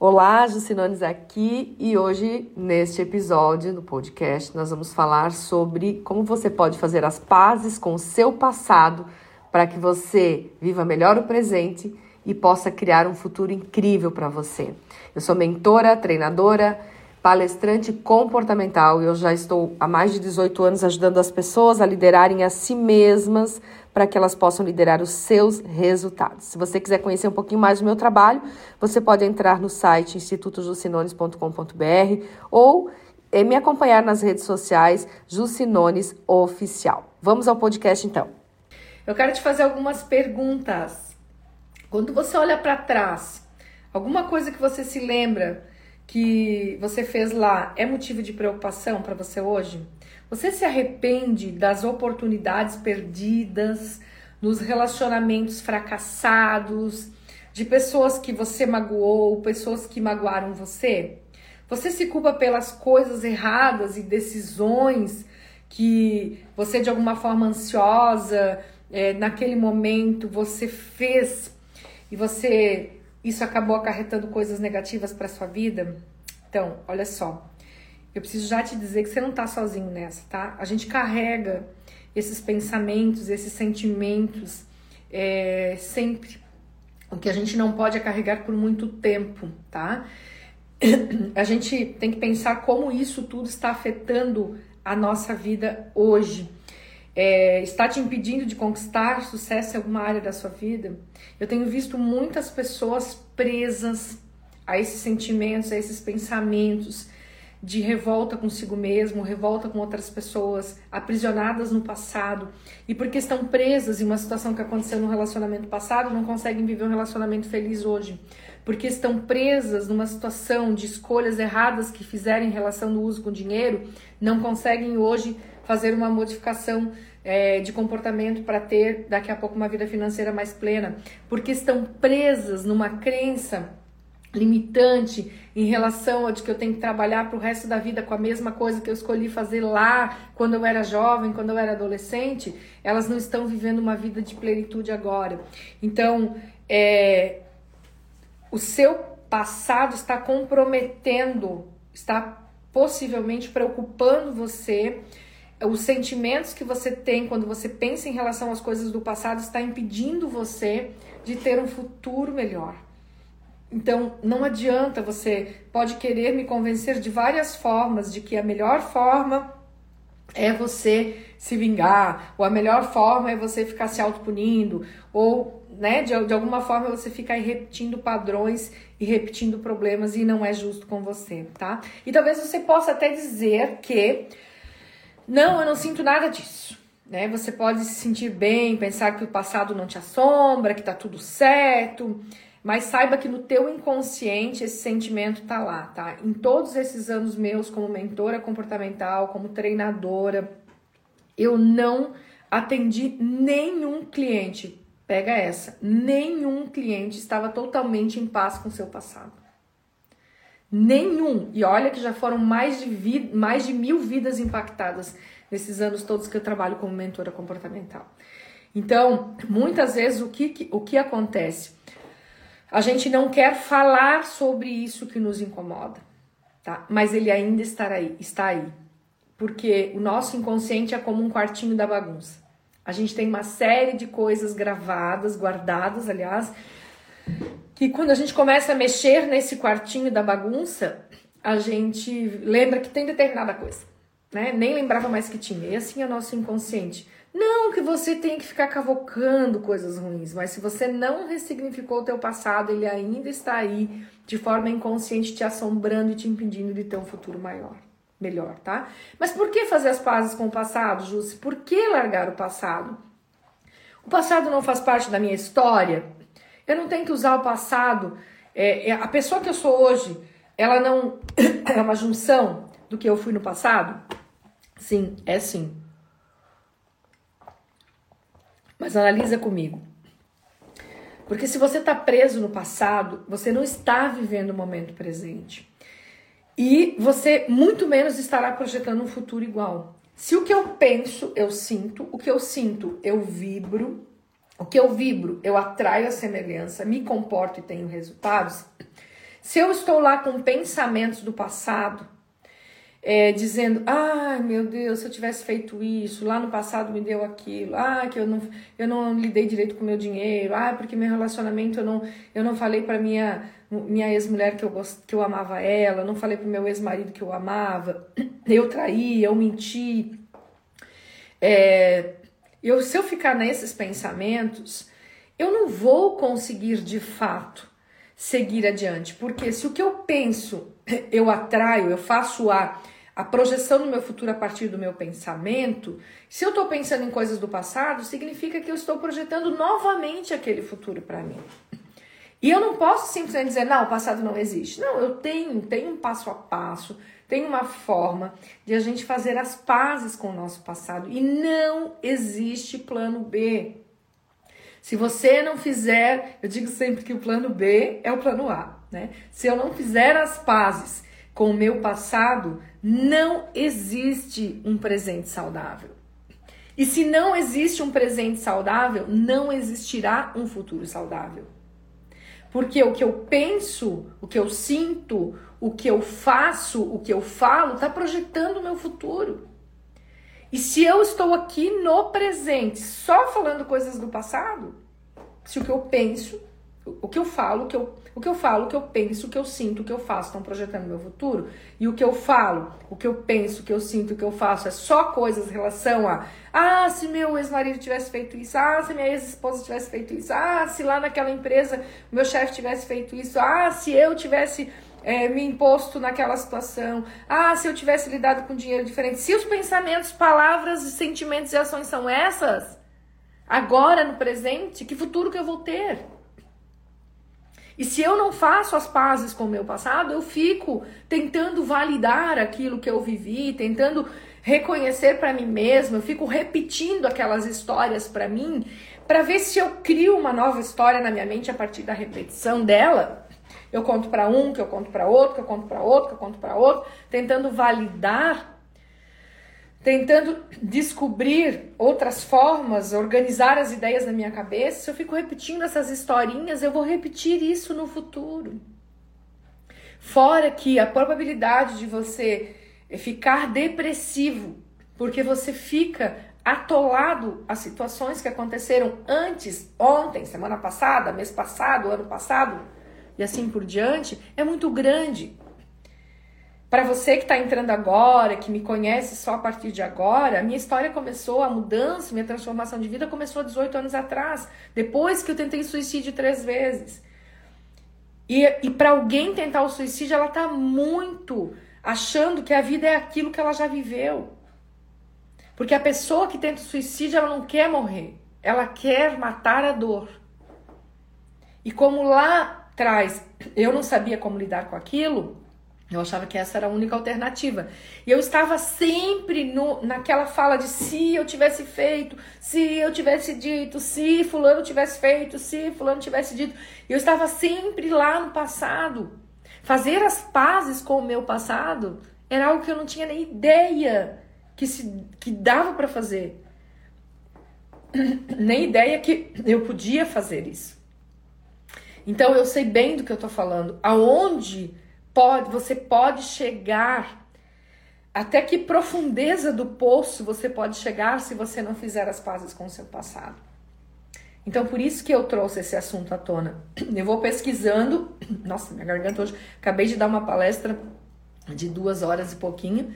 Olá, Jucinones aqui e hoje, neste episódio do podcast, nós vamos falar sobre como você pode fazer as pazes com o seu passado para que você viva melhor o presente e possa criar um futuro incrível para você. Eu sou mentora, treinadora, palestrante comportamental e eu já estou há mais de 18 anos ajudando as pessoas a liderarem a si mesmas para que elas possam liderar os seus resultados. Se você quiser conhecer um pouquinho mais do meu trabalho, você pode entrar no site institutojucinones.com.br ou eh, me acompanhar nas redes sociais Jucinones Oficial. Vamos ao podcast então. Eu quero te fazer algumas perguntas. Quando você olha para trás, alguma coisa que você se lembra que você fez lá é motivo de preocupação para você hoje? Você se arrepende das oportunidades perdidas, nos relacionamentos fracassados, de pessoas que você magoou, pessoas que magoaram você? Você se culpa pelas coisas erradas e decisões que você, de alguma forma ansiosa, é, naquele momento, você fez e você isso acabou acarretando coisas negativas para sua vida? Então, olha só. Eu preciso já te dizer que você não tá sozinho nessa, tá? A gente carrega esses pensamentos, esses sentimentos é, sempre. O que a gente não pode é carregar por muito tempo, tá? A gente tem que pensar como isso tudo está afetando a nossa vida hoje. É, está te impedindo de conquistar sucesso em alguma área da sua vida? Eu tenho visto muitas pessoas presas a esses sentimentos, a esses pensamentos, de revolta consigo mesmo, revolta com outras pessoas, aprisionadas no passado e porque estão presas em uma situação que aconteceu no relacionamento passado, não conseguem viver um relacionamento feliz hoje. Porque estão presas numa situação de escolhas erradas que fizeram em relação no uso com dinheiro, não conseguem hoje fazer uma modificação é, de comportamento para ter daqui a pouco uma vida financeira mais plena. Porque estão presas numa crença limitante em relação a de que eu tenho que trabalhar para o resto da vida com a mesma coisa que eu escolhi fazer lá quando eu era jovem, quando eu era adolescente, elas não estão vivendo uma vida de plenitude agora. Então, é, o seu passado está comprometendo, está possivelmente preocupando você. Os sentimentos que você tem quando você pensa em relação às coisas do passado está impedindo você de ter um futuro melhor. Então, não adianta, você pode querer me convencer de várias formas de que a melhor forma é você se vingar, ou a melhor forma é você ficar se autopunindo, ou né, de, de alguma forma você ficar repetindo padrões e repetindo problemas e não é justo com você, tá? E talvez você possa até dizer que não, eu não sinto nada disso. Né? Você pode se sentir bem, pensar que o passado não te assombra, que tá tudo certo. Mas saiba que no teu inconsciente esse sentimento tá lá, tá? Em todos esses anos meus como mentora comportamental, como treinadora, eu não atendi nenhum cliente. Pega essa. Nenhum cliente estava totalmente em paz com seu passado. Nenhum. E olha que já foram mais de, vi mais de mil vidas impactadas nesses anos todos que eu trabalho como mentora comportamental. Então, muitas vezes o que, o que acontece? A gente não quer falar sobre isso que nos incomoda, tá? Mas ele ainda está aí, está aí. Porque o nosso inconsciente é como um quartinho da bagunça. A gente tem uma série de coisas gravadas, guardadas, aliás, que quando a gente começa a mexer nesse quartinho da bagunça, a gente lembra que tem determinada coisa, né? Nem lembrava mais que tinha. E assim é o nosso inconsciente. Não que você tenha que ficar cavocando coisas ruins, mas se você não ressignificou o teu passado, ele ainda está aí de forma inconsciente te assombrando e te impedindo de ter um futuro maior, melhor, tá? Mas por que fazer as pazes com o passado, Jússi? Por que largar o passado? O passado não faz parte da minha história? Eu não tenho que usar o passado. É, é, a pessoa que eu sou hoje, ela não é uma junção do que eu fui no passado? Sim, é sim. Mas analisa comigo. Porque se você está preso no passado, você não está vivendo o momento presente. E você muito menos estará projetando um futuro igual. Se o que eu penso, eu sinto, o que eu sinto, eu vibro, o que eu vibro, eu atraio a semelhança, me comporto e tenho resultados. Se eu estou lá com pensamentos do passado, é, dizendo, ai meu Deus, se eu tivesse feito isso, lá no passado me deu aquilo, ah, que eu não, eu não lidei direito com meu dinheiro, ah, porque meu relacionamento eu não, eu não falei para minha, minha ex-mulher que eu, gost, que eu amava ela, não falei para meu ex-marido que eu amava, eu traí, eu menti. É, eu, se eu ficar nesses pensamentos, eu não vou conseguir de fato seguir adiante, porque se o que eu penso eu atraio, eu faço a, a projeção do meu futuro a partir do meu pensamento, se eu estou pensando em coisas do passado, significa que eu estou projetando novamente aquele futuro para mim. E eu não posso simplesmente dizer, não, o passado não existe. Não, eu tenho, tenho um passo a passo, tenho uma forma de a gente fazer as pazes com o nosso passado. E não existe plano B. Se você não fizer, eu digo sempre que o plano B é o plano A, né? Se eu não fizer as pazes com o meu passado, não existe um presente saudável. E se não existe um presente saudável, não existirá um futuro saudável. Porque o que eu penso, o que eu sinto, o que eu faço, o que eu falo, está projetando o meu futuro. E se eu estou aqui no presente, só falando coisas do passado, se o que eu penso, o que eu falo, o que eu, o que eu falo, o que eu penso, o que eu sinto, o que eu faço estão projetando meu futuro, e o que eu falo, o que eu penso, o que eu sinto, o que eu faço é só coisas em relação a ah, se meu ex-marido tivesse feito isso, ah, se minha ex-esposa tivesse feito isso, ah, se lá naquela empresa meu chefe tivesse feito isso, ah, se eu tivesse é, me imposto naquela situação. Ah, se eu tivesse lidado com dinheiro diferente. Se os pensamentos, palavras, sentimentos e ações são essas, agora no presente, que futuro que eu vou ter? E se eu não faço as pazes com o meu passado, eu fico tentando validar aquilo que eu vivi, tentando reconhecer para mim mesma, eu fico repetindo aquelas histórias para mim, para ver se eu crio uma nova história na minha mente a partir da repetição dela. Eu conto para um, que eu conto para outro, que eu conto para outro, que eu conto para outro, tentando validar, tentando descobrir outras formas, organizar as ideias na minha cabeça. Se eu fico repetindo essas historinhas, eu vou repetir isso no futuro. Fora que a probabilidade de você ficar depressivo, porque você fica atolado a situações que aconteceram antes, ontem, semana passada, mês passado, ano passado, e assim por diante, é muito grande. Para você que está entrando agora, que me conhece só a partir de agora, a minha história começou, a mudança, minha transformação de vida começou há 18 anos atrás, depois que eu tentei suicídio três vezes. E, e para alguém tentar o suicídio, ela está muito achando que a vida é aquilo que ela já viveu. Porque a pessoa que tenta o suicídio, ela não quer morrer, ela quer matar a dor. E como lá traz, eu não sabia como lidar com aquilo, eu achava que essa era a única alternativa. E eu estava sempre no, naquela fala de se eu tivesse feito, se eu tivesse dito, se fulano tivesse feito, se fulano tivesse dito. Eu estava sempre lá no passado. Fazer as pazes com o meu passado era algo que eu não tinha nem ideia que, se, que dava para fazer. Nem ideia que eu podia fazer isso. Então eu sei bem do que eu estou falando. Aonde pode, você pode chegar, até que profundeza do poço você pode chegar se você não fizer as pazes com o seu passado. Então por isso que eu trouxe esse assunto à tona. Eu vou pesquisando. Nossa, minha garganta hoje. Acabei de dar uma palestra de duas horas e pouquinho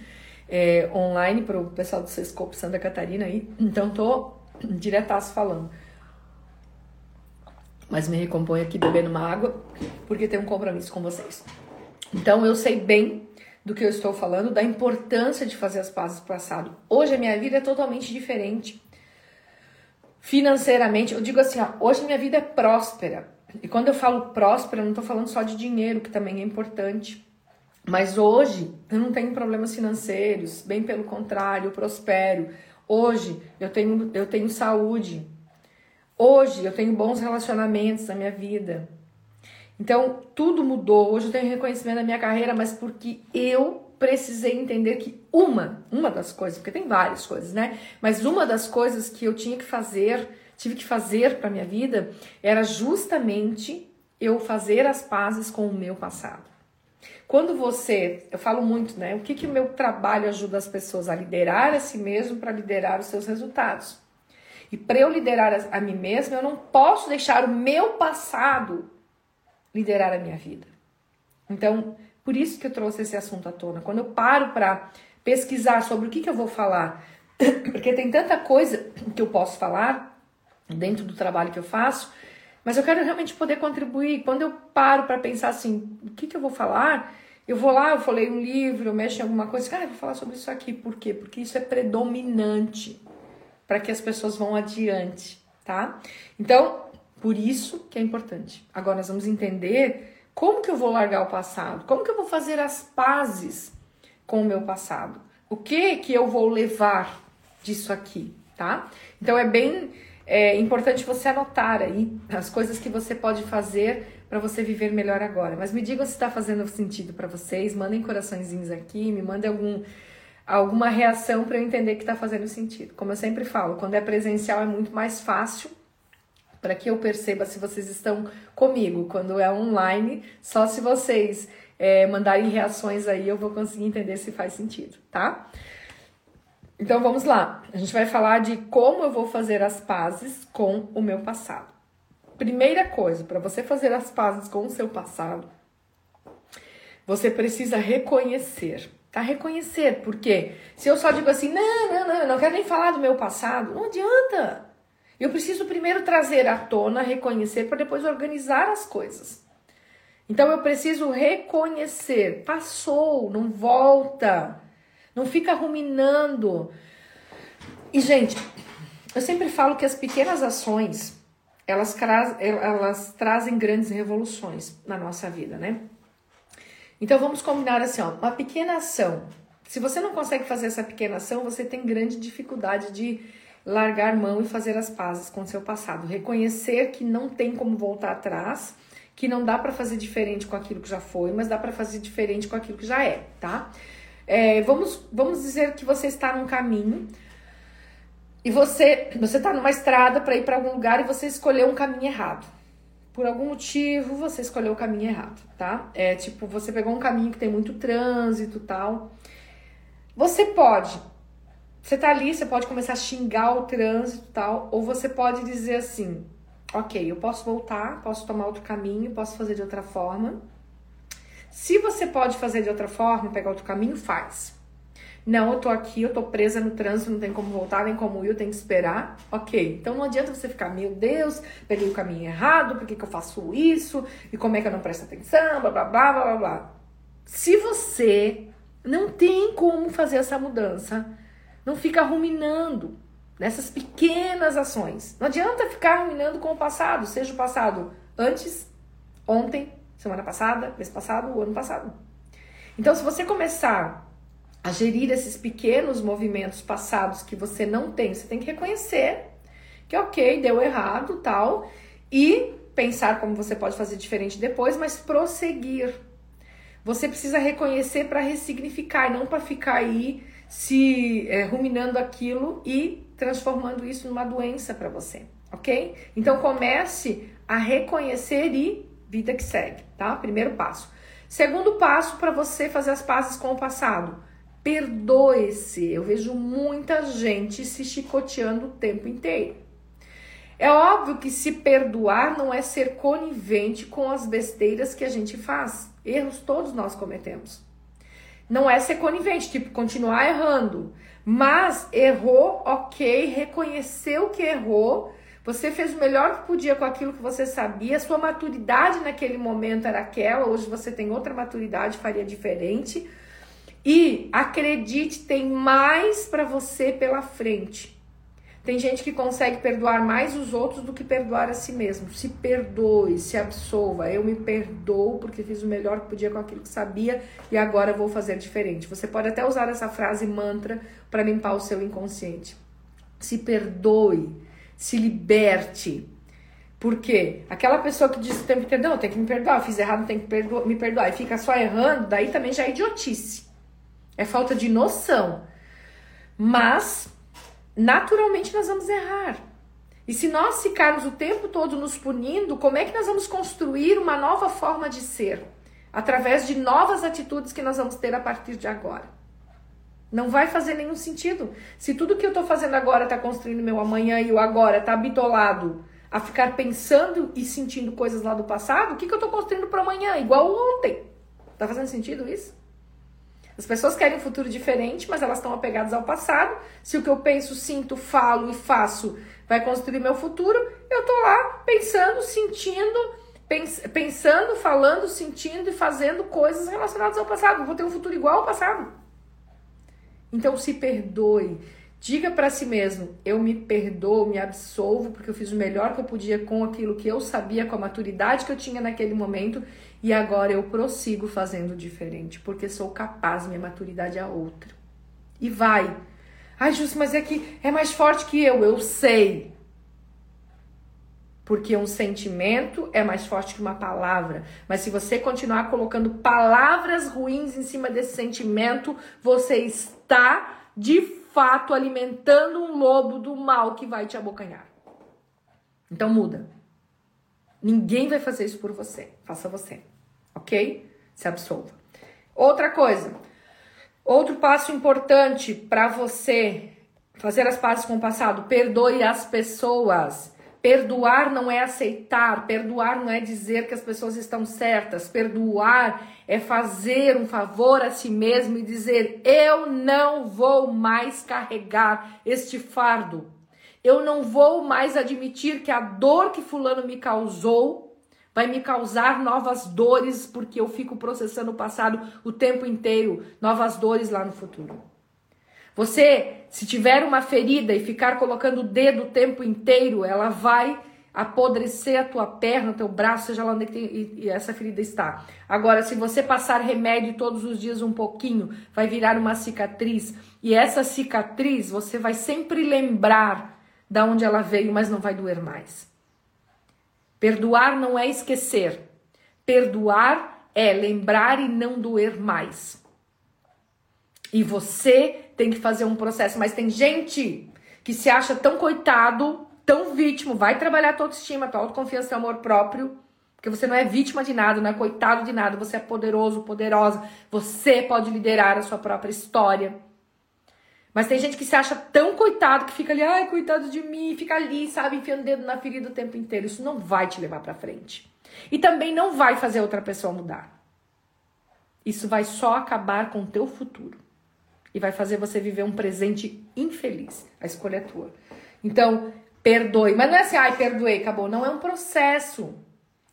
é, online para o pessoal do Sescope Santa Catarina aí. Então tô diretaço falando mas me recomponho aqui bebendo uma água, porque tenho um compromisso com vocês. Então eu sei bem do que eu estou falando, da importância de fazer as pazes do passado. Hoje a minha vida é totalmente diferente. Financeiramente, eu digo assim, ó, hoje minha vida é próspera. E quando eu falo próspera, eu não estou falando só de dinheiro, que também é importante. Mas hoje eu não tenho problemas financeiros, bem pelo contrário, eu prospero. Hoje eu tenho, eu tenho saúde, Hoje eu tenho bons relacionamentos na minha vida. Então, tudo mudou. Hoje eu tenho reconhecimento na minha carreira, mas porque eu precisei entender que uma, uma das coisas, porque tem várias coisas, né? Mas uma das coisas que eu tinha que fazer, tive que fazer para minha vida, era justamente eu fazer as pazes com o meu passado. Quando você, eu falo muito, né? O que que o meu trabalho ajuda as pessoas a liderar a si mesmo para liderar os seus resultados? E para eu liderar a, a mim mesmo, eu não posso deixar o meu passado liderar a minha vida. Então, por isso que eu trouxe esse assunto à tona. Quando eu paro para pesquisar sobre o que, que eu vou falar, porque tem tanta coisa que eu posso falar dentro do trabalho que eu faço, mas eu quero realmente poder contribuir. Quando eu paro para pensar assim, o que, que eu vou falar, eu vou lá, eu falei um livro, eu mexo em alguma coisa, cara, eu vou falar sobre isso aqui. Por quê? Porque isso é predominante para que as pessoas vão adiante, tá? Então, por isso que é importante. Agora nós vamos entender como que eu vou largar o passado? Como que eu vou fazer as pazes com o meu passado? O que que eu vou levar disso aqui, tá? Então é bem é, importante você anotar aí as coisas que você pode fazer para você viver melhor agora. Mas me digam se está fazendo sentido para vocês. Mandem coraçõezinhos aqui, me mandem algum alguma reação para eu entender que está fazendo sentido. Como eu sempre falo, quando é presencial é muito mais fácil para que eu perceba se vocês estão comigo. Quando é online, só se vocês é, mandarem reações aí eu vou conseguir entender se faz sentido, tá? Então vamos lá. A gente vai falar de como eu vou fazer as pazes com o meu passado. Primeira coisa, para você fazer as pazes com o seu passado, você precisa reconhecer. Tá? Reconhecer, porque se eu só digo assim, não, não, não, não quero nem falar do meu passado, não adianta. Eu preciso primeiro trazer à tona, reconhecer, para depois organizar as coisas. Então eu preciso reconhecer. Passou, não volta. Não fica ruminando. E, gente, eu sempre falo que as pequenas ações elas, elas trazem grandes revoluções na nossa vida, né? Então vamos combinar assim, ó, uma pequena ação. Se você não consegue fazer essa pequena ação, você tem grande dificuldade de largar mão e fazer as pazes com o seu passado, reconhecer que não tem como voltar atrás, que não dá para fazer diferente com aquilo que já foi, mas dá para fazer diferente com aquilo que já é, tá? É, vamos, vamos dizer que você está num caminho e você você está numa estrada para ir para algum lugar e você escolheu um caminho errado. Por algum motivo você escolheu o caminho errado, tá? É tipo, você pegou um caminho que tem muito trânsito, tal. Você pode você tá ali, você pode começar a xingar o trânsito tal, ou você pode dizer assim: ok, eu posso voltar, posso tomar outro caminho, posso fazer de outra forma. Se você pode fazer de outra forma, pegar outro caminho, faz. Não, eu tô aqui, eu tô presa no trânsito, não tem como voltar, nem como ir, eu tenho que esperar. Ok, então não adianta você ficar, meu Deus, peguei o caminho errado, por que, que eu faço isso? E como é que eu não presto atenção? Blá, blá, blá, blá, blá. Se você não tem como fazer essa mudança, não fica ruminando nessas pequenas ações. Não adianta ficar ruminando com o passado, seja o passado antes, ontem, semana passada, mês passado, o ano passado. Então, se você começar a gerir esses pequenos movimentos passados que você não tem, você tem que reconhecer que ok, deu errado, tal, e pensar como você pode fazer diferente depois, mas prosseguir. Você precisa reconhecer para ressignificar, não para ficar aí se é, ruminando aquilo e transformando isso numa doença para você, ok? Então comece a reconhecer e vida que segue, tá? Primeiro passo. Segundo passo para você fazer as pazes com o passado. Perdoe-se. Eu vejo muita gente se chicoteando o tempo inteiro. É óbvio que se perdoar não é ser conivente com as besteiras que a gente faz. Erros todos nós cometemos. Não é ser conivente, tipo, continuar errando. Mas errou, ok, reconheceu que errou, você fez o melhor que podia com aquilo que você sabia, sua maturidade naquele momento era aquela, hoje você tem outra maturidade, faria diferente. E acredite, tem mais para você pela frente. Tem gente que consegue perdoar mais os outros do que perdoar a si mesmo. Se perdoe, se absolva. Eu me perdoo porque fiz o melhor que podia com aquilo que sabia e agora vou fazer diferente. Você pode até usar essa frase mantra para limpar o seu inconsciente. Se perdoe, se liberte. Por quê? Aquela pessoa que diz o tempo inteiro, não, tem que me perdoar, fiz errado, tem que me perdoar, e fica só errando, daí também já é idiotice. É falta de noção. Mas naturalmente nós vamos errar. E se nós ficarmos o tempo todo nos punindo, como é que nós vamos construir uma nova forma de ser? Através de novas atitudes que nós vamos ter a partir de agora. Não vai fazer nenhum sentido. Se tudo que eu estou fazendo agora está construindo meu amanhã e o agora está bitolado a ficar pensando e sentindo coisas lá do passado, o que, que eu estou construindo para amanhã? Igual ontem. Tá fazendo sentido isso? As pessoas querem um futuro diferente, mas elas estão apegadas ao passado. Se o que eu penso, sinto, falo e faço vai construir meu futuro, eu tô lá pensando, sentindo, pens pensando, falando, sentindo e fazendo coisas relacionadas ao passado. vou ter um futuro igual ao passado. Então se perdoe. Diga para si mesmo: eu me perdoo, me absolvo, porque eu fiz o melhor que eu podia com aquilo que eu sabia, com a maturidade que eu tinha naquele momento, e agora eu prossigo fazendo diferente, porque sou capaz, minha maturidade é outra. E vai. Ai, Justo, mas é que é mais forte que eu, eu sei. Porque um sentimento é mais forte que uma palavra. Mas se você continuar colocando palavras ruins em cima desse sentimento, você está de fato alimentando um lobo do mal que vai te abocanhar. Então muda. Ninguém vai fazer isso por você. Faça você. Ok? Se absolva. Outra coisa. Outro passo importante para você fazer as pazes com o passado, perdoe as pessoas. Perdoar não é aceitar, perdoar não é dizer que as pessoas estão certas, perdoar é fazer um favor a si mesmo e dizer: eu não vou mais carregar este fardo, eu não vou mais admitir que a dor que Fulano me causou vai me causar novas dores porque eu fico processando o passado o tempo inteiro, novas dores lá no futuro. Você, se tiver uma ferida e ficar colocando o dedo o tempo inteiro, ela vai apodrecer a tua perna, teu braço, seja lá onde tem, essa ferida está. Agora, se você passar remédio todos os dias um pouquinho, vai virar uma cicatriz. E essa cicatriz você vai sempre lembrar da onde ela veio, mas não vai doer mais. Perdoar não é esquecer. Perdoar é lembrar e não doer mais. E você tem que fazer um processo. Mas tem gente que se acha tão coitado, tão vítima, vai trabalhar tua autoestima, tua autoconfiança, teu amor próprio. Porque você não é vítima de nada, não é coitado de nada, você é poderoso, poderosa. Você pode liderar a sua própria história. Mas tem gente que se acha tão coitado que fica ali, ai, coitado de mim, fica ali, sabe, enfiando o dedo na ferida o tempo inteiro. Isso não vai te levar para frente. E também não vai fazer outra pessoa mudar. Isso vai só acabar com o teu futuro e vai fazer você viver um presente infeliz. A escolha é tua. Então, perdoe. Mas não é assim, ai, perdoei, acabou. Não é um processo.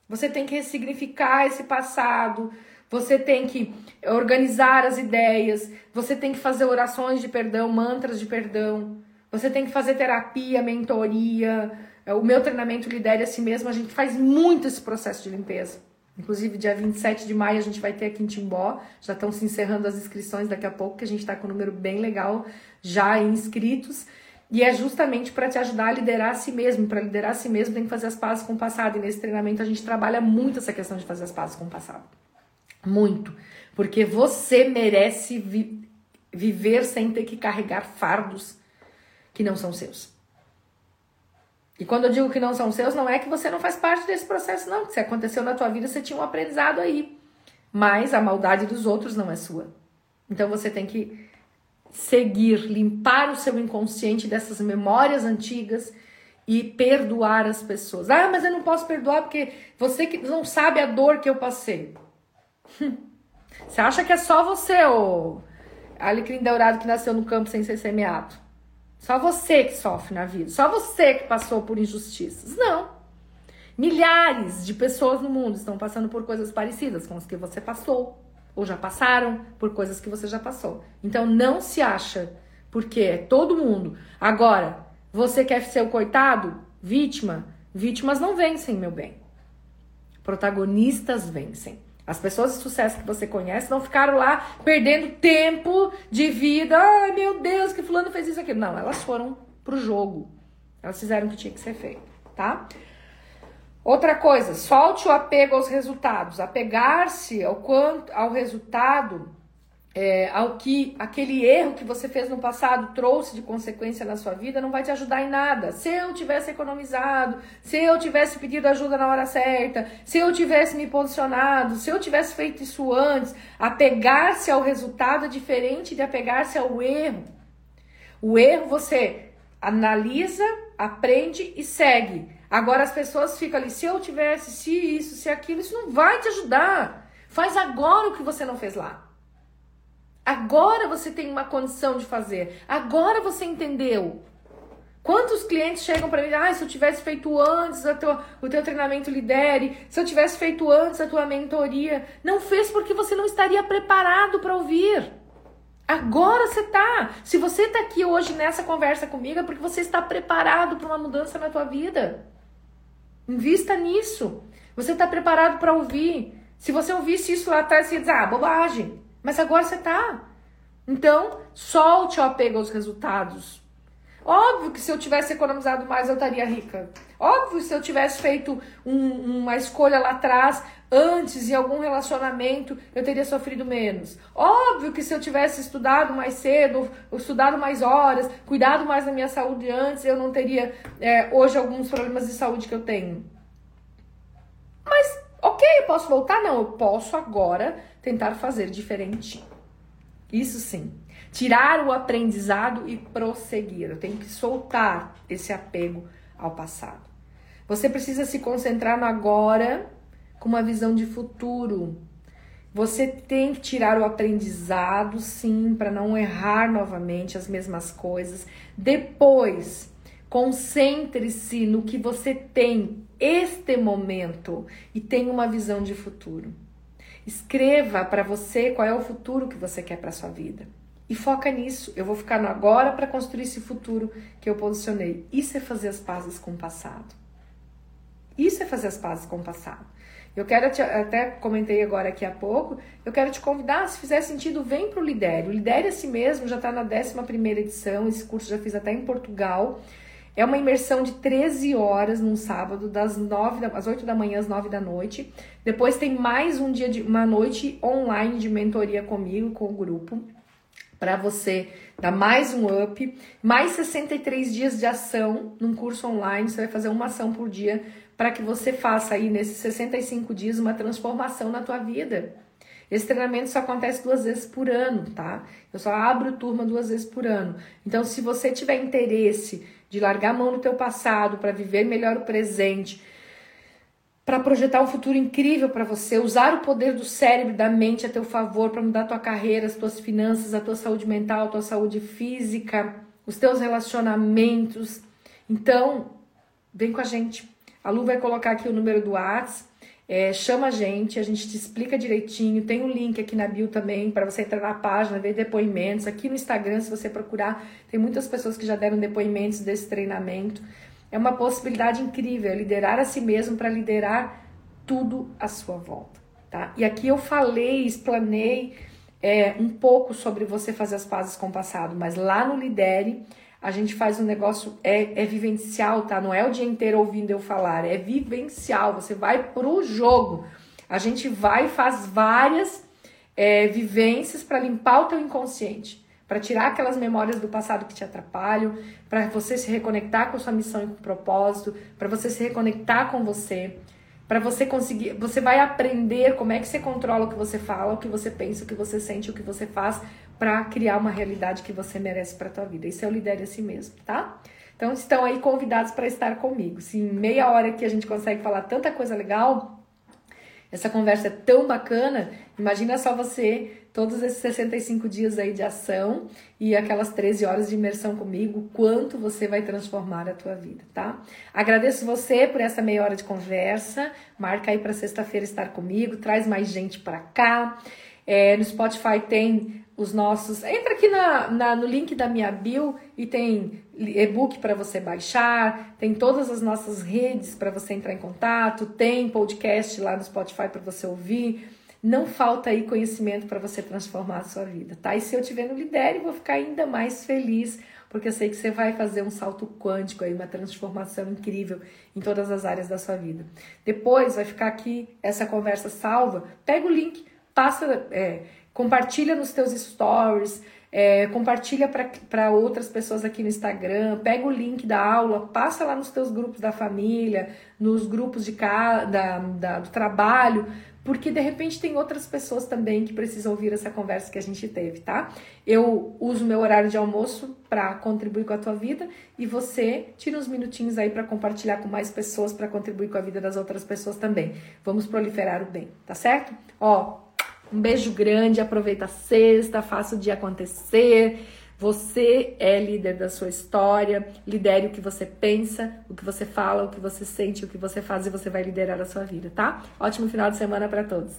Você tem que ressignificar esse passado. Você tem que organizar as ideias. Você tem que fazer orações de perdão, mantras de perdão. Você tem que fazer terapia, mentoria. O meu treinamento Lidere a Si Mesmo, a gente faz muito esse processo de limpeza. Inclusive, dia 27 de maio a gente vai ter aqui em Timbó. Já estão se encerrando as inscrições daqui a pouco, que a gente está com um número bem legal já inscritos. E é justamente para te ajudar a liderar a si mesmo. Para liderar a si mesmo, tem que fazer as pazes com o passado. E nesse treinamento a gente trabalha muito essa questão de fazer as pazes com o passado. Muito. Porque você merece vi viver sem ter que carregar fardos que não são seus. E quando eu digo que não são seus, não é que você não faz parte desse processo, não. Se aconteceu na tua vida, você tinha um aprendizado aí. Mas a maldade dos outros não é sua. Então você tem que seguir, limpar o seu inconsciente dessas memórias antigas e perdoar as pessoas. Ah, mas eu não posso perdoar porque você que não sabe a dor que eu passei. Você acha que é só você, o alecrim dourado que nasceu no campo sem ser semeado? Só você que sofre na vida. Só você que passou por injustiças. Não. Milhares de pessoas no mundo estão passando por coisas parecidas com as que você passou. Ou já passaram por coisas que você já passou. Então não se acha, porque é todo mundo. Agora, você quer ser o coitado? Vítima? Vítimas não vencem, meu bem. Protagonistas vencem. As pessoas de sucesso que você conhece não ficaram lá perdendo tempo de vida. Ai, meu Deus, que fulano fez isso aqui. Não, elas foram pro jogo. Elas fizeram o que tinha que ser feito, tá? Outra coisa, solte o apego aos resultados. Apegar-se ao quanto ao resultado é, ao que aquele erro que você fez no passado trouxe de consequência na sua vida não vai te ajudar em nada. Se eu tivesse economizado, se eu tivesse pedido ajuda na hora certa, se eu tivesse me posicionado, se eu tivesse feito isso antes, apegar-se ao resultado é diferente de apegar-se ao erro. O erro você analisa, aprende e segue. Agora as pessoas ficam ali, se eu tivesse, se isso, se aquilo, isso não vai te ajudar. Faz agora o que você não fez lá. Agora você tem uma condição de fazer. Agora você entendeu. Quantos clientes chegam para mim, ah, se eu tivesse feito antes a tua, o teu treinamento lidere, se eu tivesse feito antes a tua mentoria, não fez porque você não estaria preparado para ouvir. Agora você tá. Se você tá aqui hoje nessa conversa comigo é porque você está preparado para uma mudança na tua vida. Invista nisso. Você está preparado para ouvir. Se você ouvisse isso lá atrás, você ia dizer, ah, bobagem. Mas agora você tá. Então, solte o apego aos resultados. Óbvio que se eu tivesse economizado mais, eu estaria rica. Óbvio que se eu tivesse feito um, uma escolha lá atrás, antes em algum relacionamento, eu teria sofrido menos. Óbvio que se eu tivesse estudado mais cedo, estudado mais horas, cuidado mais da minha saúde antes, eu não teria é, hoje alguns problemas de saúde que eu tenho. Mas, ok, eu posso voltar? Não, eu posso agora tentar fazer diferente. Isso sim. Tirar o aprendizado e prosseguir. Eu tenho que soltar esse apego ao passado. Você precisa se concentrar no agora com uma visão de futuro. Você tem que tirar o aprendizado, sim, para não errar novamente as mesmas coisas. Depois, concentre-se no que você tem este momento e tenha uma visão de futuro. Escreva para você qual é o futuro que você quer para sua vida. E foca nisso. Eu vou ficar no agora para construir esse futuro que eu posicionei. Isso é fazer as pazes com o passado. Isso é fazer as pazes com o passado. Eu quero te, até comentei agora aqui há pouco, eu quero te convidar, se fizer sentido, vem para o Lidere. O Lidere a si mesmo já está na 11 primeira edição, esse curso já fiz até em Portugal. É uma imersão de 13 horas num sábado, das 9 às 8 da manhã às 9 da noite. Depois tem mais um dia de uma noite online de mentoria comigo, com o grupo, para você dar mais um up, mais 63 dias de ação num curso online, você vai fazer uma ação por dia para que você faça aí nesses 65 dias uma transformação na tua vida. Esse treinamento só acontece duas vezes por ano, tá? Eu só abro turma duas vezes por ano. Então, se você tiver interesse de largar a mão no teu passado para viver melhor o presente, para projetar um futuro incrível para você, usar o poder do cérebro, da mente a teu favor para mudar a tua carreira, as tuas finanças, a tua saúde mental, a tua saúde física, os teus relacionamentos. Então, vem com a gente. A Lu vai colocar aqui o número do WhatsApp é, chama a gente, a gente te explica direitinho. Tem um link aqui na bio também para você entrar na página, ver depoimentos. Aqui no Instagram, se você procurar, tem muitas pessoas que já deram depoimentos desse treinamento. É uma possibilidade incrível, é liderar a si mesmo para liderar tudo à sua volta, tá? E aqui eu falei, explanei é, um pouco sobre você fazer as pazes com o passado, mas lá no Lidere a gente faz um negócio, é, é vivencial, tá? Não é o dia inteiro ouvindo eu falar, é vivencial. Você vai pro jogo. A gente vai faz várias é, vivências para limpar o teu inconsciente, para tirar aquelas memórias do passado que te atrapalham, para você se reconectar com sua missão e com o propósito, para você se reconectar com você, para você conseguir, você vai aprender como é que você controla o que você fala, o que você pensa, o que você sente, o que você faz, para criar uma realidade que você merece para tua vida. Isso é o lidere a si mesmo, tá? Então estão aí convidados para estar comigo. Se em meia hora que a gente consegue falar tanta coisa legal, essa conversa é tão bacana, imagina só você todos esses 65 dias aí de ação e aquelas 13 horas de imersão comigo, quanto você vai transformar a tua vida, tá? Agradeço você por essa meia hora de conversa. Marca aí para sexta-feira estar comigo, traz mais gente para cá. É, no Spotify tem os nossos. Entra aqui na, na, no link da minha bio e tem e-book para você baixar, tem todas as nossas redes para você entrar em contato, tem podcast lá no Spotify para você ouvir. Não falta aí conhecimento para você transformar a sua vida, tá? E se eu tiver no Lidere, vou ficar ainda mais feliz, porque eu sei que você vai fazer um salto quântico aí, uma transformação incrível em todas as áreas da sua vida. Depois vai ficar aqui essa conversa salva. Pega o link, passa, é, compartilha nos teus stories, é, compartilha para outras pessoas aqui no Instagram, pega o link da aula, passa lá nos teus grupos da família, nos grupos de ca, da, da, do trabalho, porque de repente tem outras pessoas também que precisam ouvir essa conversa que a gente teve, tá? Eu uso meu horário de almoço para contribuir com a tua vida e você tira uns minutinhos aí para compartilhar com mais pessoas, para contribuir com a vida das outras pessoas também. Vamos proliferar o bem, tá certo? Ó, um beijo grande, aproveita a sexta, faça o dia acontecer. Você é líder da sua história, lidere o que você pensa, o que você fala, o que você sente, o que você faz e você vai liderar a sua vida, tá? Ótimo final de semana para todos.